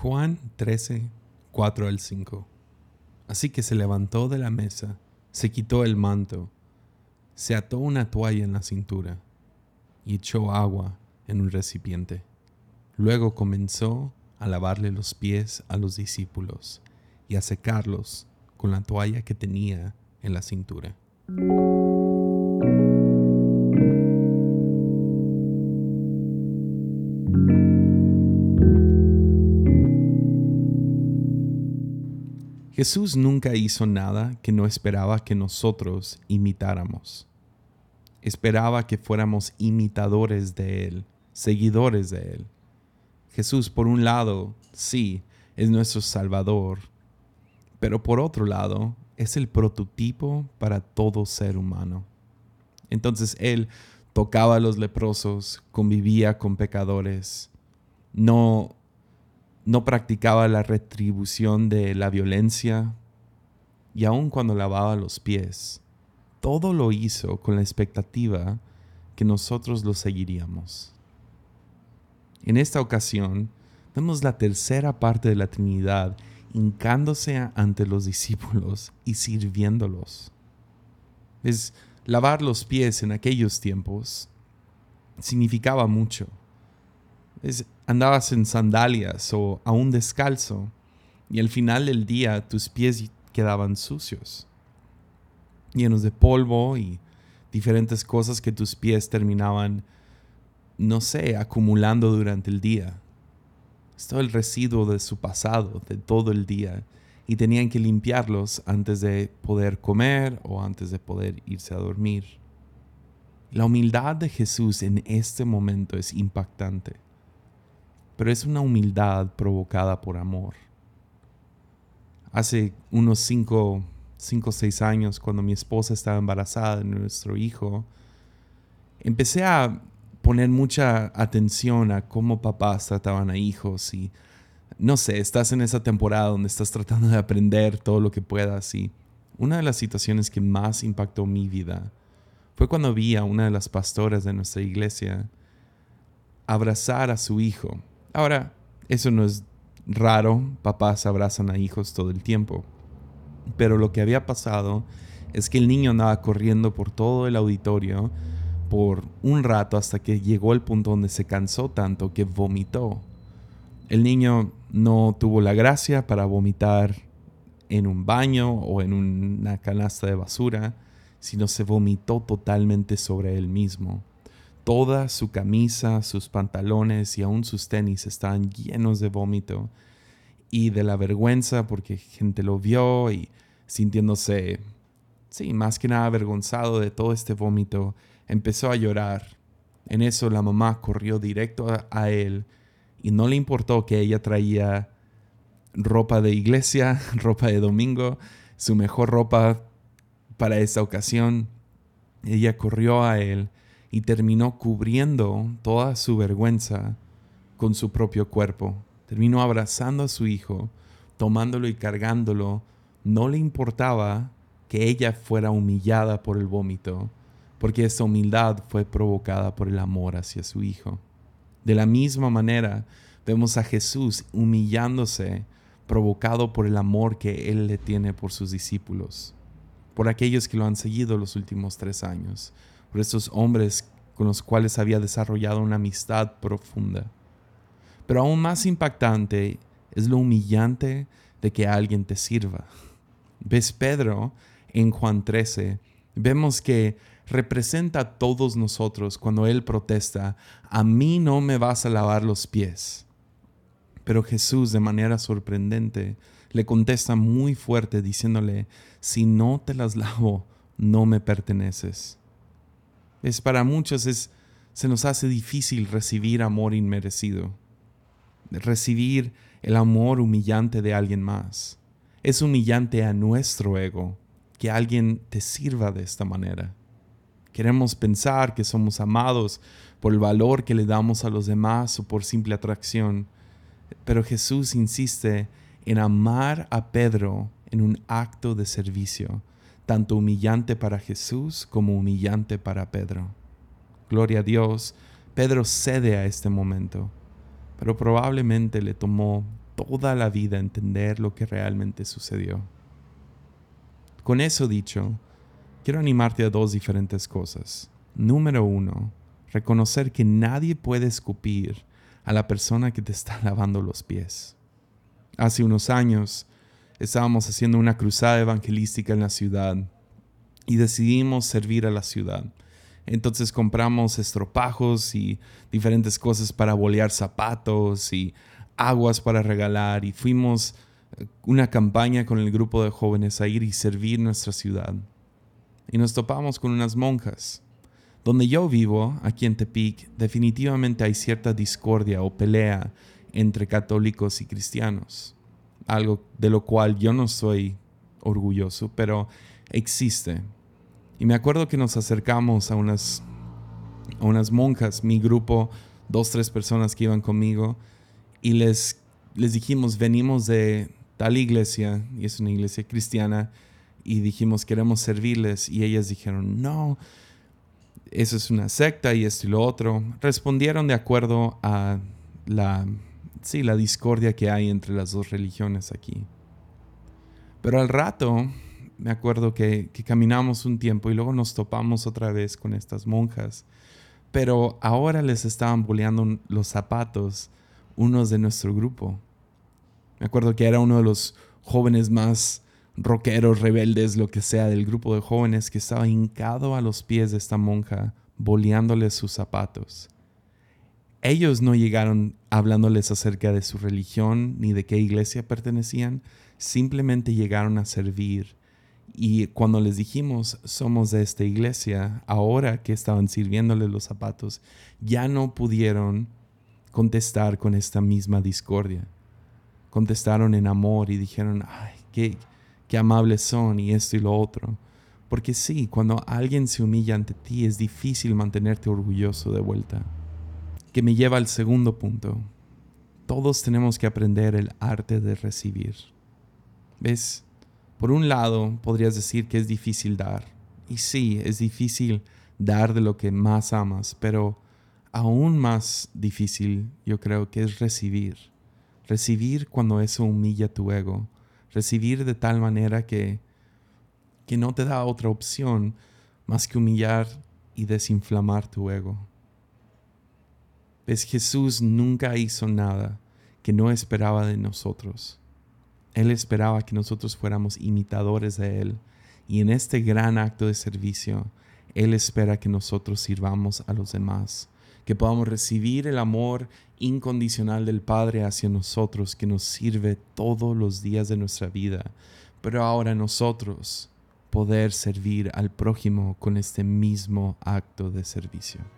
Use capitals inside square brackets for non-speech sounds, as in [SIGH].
Juan 13, 4 al 5. Así que se levantó de la mesa, se quitó el manto, se ató una toalla en la cintura y echó agua en un recipiente. Luego comenzó a lavarle los pies a los discípulos y a secarlos con la toalla que tenía en la cintura. Jesús nunca hizo nada que no esperaba que nosotros imitáramos. Esperaba que fuéramos imitadores de Él, seguidores de Él. Jesús, por un lado, sí, es nuestro Salvador, pero por otro lado, es el prototipo para todo ser humano. Entonces Él tocaba a los leprosos, convivía con pecadores, no no practicaba la retribución de la violencia y aun cuando lavaba los pies, todo lo hizo con la expectativa que nosotros lo seguiríamos. En esta ocasión, vemos la tercera parte de la Trinidad hincándose ante los discípulos y sirviéndolos. Es lavar los pies en aquellos tiempos significaba mucho. Es andabas en sandalias o aún descalzo y al final del día tus pies quedaban sucios, llenos de polvo y diferentes cosas que tus pies terminaban, no sé, acumulando durante el día. Es todo el residuo de su pasado, de todo el día, y tenían que limpiarlos antes de poder comer o antes de poder irse a dormir. La humildad de Jesús en este momento es impactante pero es una humildad provocada por amor. Hace unos cinco, cinco o seis años, cuando mi esposa estaba embarazada de nuestro hijo, empecé a poner mucha atención a cómo papás trataban a hijos y no sé, estás en esa temporada donde estás tratando de aprender todo lo que puedas y una de las situaciones que más impactó mi vida fue cuando vi a una de las pastoras de nuestra iglesia abrazar a su hijo Ahora, eso no es raro, papás abrazan a hijos todo el tiempo. Pero lo que había pasado es que el niño andaba corriendo por todo el auditorio por un rato hasta que llegó el punto donde se cansó tanto que vomitó. El niño no tuvo la gracia para vomitar en un baño o en una canasta de basura, sino se vomitó totalmente sobre él mismo. Toda su camisa, sus pantalones y aún sus tenis estaban llenos de vómito y de la vergüenza porque gente lo vio y sintiéndose, sí, más que nada avergonzado de todo este vómito, empezó a llorar. En eso la mamá corrió directo a, él y no le importó que ella traía ropa de iglesia, [LAUGHS] ropa de domingo, su mejor ropa para esa ocasión. Ella corrió a él y terminó cubriendo toda su vergüenza con su propio cuerpo. Terminó abrazando a su hijo, tomándolo y cargándolo. No le importaba que ella fuera humillada por el vómito, porque esa humildad fue provocada por el amor hacia su hijo. De la misma manera, vemos a Jesús humillándose, provocado por el amor que Él le tiene por sus discípulos, por aquellos que lo han seguido los últimos tres años por estos hombres con los cuales había desarrollado una amistad profunda. Pero aún más impactante es lo humillante de que alguien te sirva. ¿Ves Pedro en Juan 13? Vemos que representa a todos nosotros cuando él protesta, a mí no me vas a lavar los pies. Pero Jesús de manera sorprendente le contesta muy fuerte diciéndole, si no te las lavo, no me perteneces. Es para muchos es, se nos hace difícil recibir amor inmerecido, recibir el amor humillante de alguien más. Es humillante a nuestro ego que alguien te sirva de esta manera. Queremos pensar que somos amados por el valor que le damos a los demás o por simple atracción, pero Jesús insiste en amar a Pedro en un acto de servicio, tanto humillante para Jesús como humillante para Pedro. Gloria a Dios, Pedro cede a este momento, pero probablemente le tomó toda la vida entender lo que realmente sucedió. Con eso dicho, quiero animarte a dos diferentes cosas. Número uno, reconocer que nadie puede escupir a la persona que te está [LAUGHS] lavando los pies. Hace unos años estábamos haciendo una cruzada evangelística en la ciudad y decidimos servir a la ciudad. Entonces compramos estropajos y diferentes cosas para bolear zapatos y aguas para regalar y fuimos eh, una campaña con el grupo de jóvenes a ir y servir nuestra ciudad. Y nos topamos con unas monjas. Donde yo vivo, aquí en Tepic, definitivamente hay cierta discordia o pelea entre católicos y cristianos. Algo de lo cual yo no soy orgulloso, pero existe. Y me acuerdo que nos acercamos a unas, a unas monjas, mi grupo, dos, tres personas que iban conmigo, y les, les dijimos, venimos de tal iglesia, y es una iglesia cristiana, y dijimos, queremos servirles, y ellas dijeron, no, eso es una secta y esto y lo otro. Respondieron de acuerdo a la, sí, la discordia que hay entre las dos religiones aquí. Pero al rato me acuerdo que, caminamos un tiempo y luego nos topamos otra vez con estas monjas. Pero ahora les estaban boleando los zapatos unos de nuestro grupo. Me acuerdo que era uno de los jóvenes más rockeros, rebeldes, lo que sea, del grupo de jóvenes que estaba hincado a los pies de esta monja, boleándoles sus zapatos. Ellos no llegaron hablándoles acerca de su religión ni de qué iglesia pertenecían, simplemente llegaron a servir y cuando les dijimos, somos de esta iglesia, ahora que estaban sirviéndoles los zapatos, ya no pudieron contestar con esta misma discordia. Contestaron en amor y dijeron, ay, qué, qué amables son y esto y lo otro. Porque sí, cuando alguien se humilla ante ti es difícil mantenerte orgulloso de vuelta. Que me lleva al segundo punto. Todos tenemos que aprender el arte de recibir. ¿Ves? Por un lado, podrías decir que es difícil dar. Y sí, es difícil dar de lo que más amas, pero aún más difícil yo creo que es recibir. Recibir cuando eso humilla tu ego. Recibir de tal manera que, que no te da otra opción más que humillar y desinflamar tu ego. Ves, Jesús nunca hizo nada que no esperaba de nosotros. Él esperaba que nosotros fuéramos imitadores de Él. Y en este gran acto de servicio, Él espera que nosotros sirvamos a los demás, que podamos recibir el amor incondicional del Padre hacia nosotros, que nos sirve todos los días de nuestra vida. Pero ahora nosotros poder servir al prójimo con este mismo acto de servicio.